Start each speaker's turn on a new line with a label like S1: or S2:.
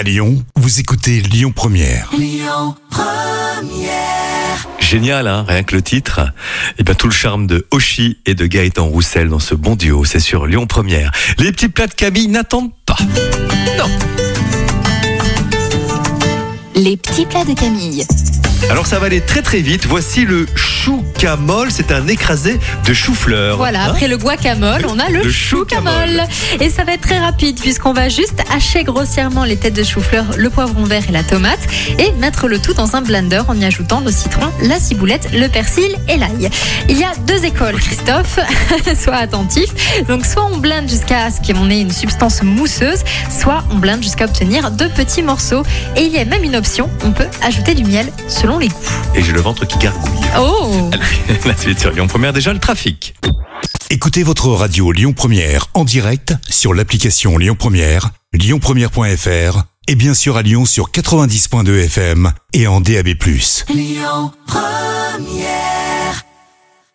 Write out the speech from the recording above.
S1: À Lyon, vous écoutez Lyon Première.
S2: Génial, hein, rien que le titre. Et bien tout le charme de Oshi et de Gaëtan Roussel dans ce bon duo, c'est sur Lyon Première. Les petits plats de Camille n'attendent pas. Non.
S3: Les petits plats de Camille.
S2: Alors ça va aller très très vite. Voici le chou-camole, c'est un écrasé de chou-fleur.
S3: Voilà,
S2: Hein
S3: après le guacamole, on a le,
S2: Le
S3: chou-camole. Et ça va être très rapide puisqu'on va juste hacher grossièrement les têtes de chou-fleur, le poivron vert et la tomate et mettre le tout dans un blender en y ajoutant le citron, la ciboulette, le persil et l'ail. Il y a deux écoles, Christophe. Sois attentif. Donc soit on blinde jusqu'à ce qu'on ait une substance mousseuse, soit on blinde jusqu'à obtenir deux petits morceaux. Et il y a même une option, on peut ajouter du miel selon les goûts.
S2: Et j'ai le ventre qui gargouille.
S3: Oh
S2: Allez, la suite sur Lyon Première, déjà le trafic.
S1: Écoutez votre radio Lyon Première en direct sur l'application Lyon Première, lyonpremière.fr et bien sûr à Lyon sur 90.2 FM et en DAB+.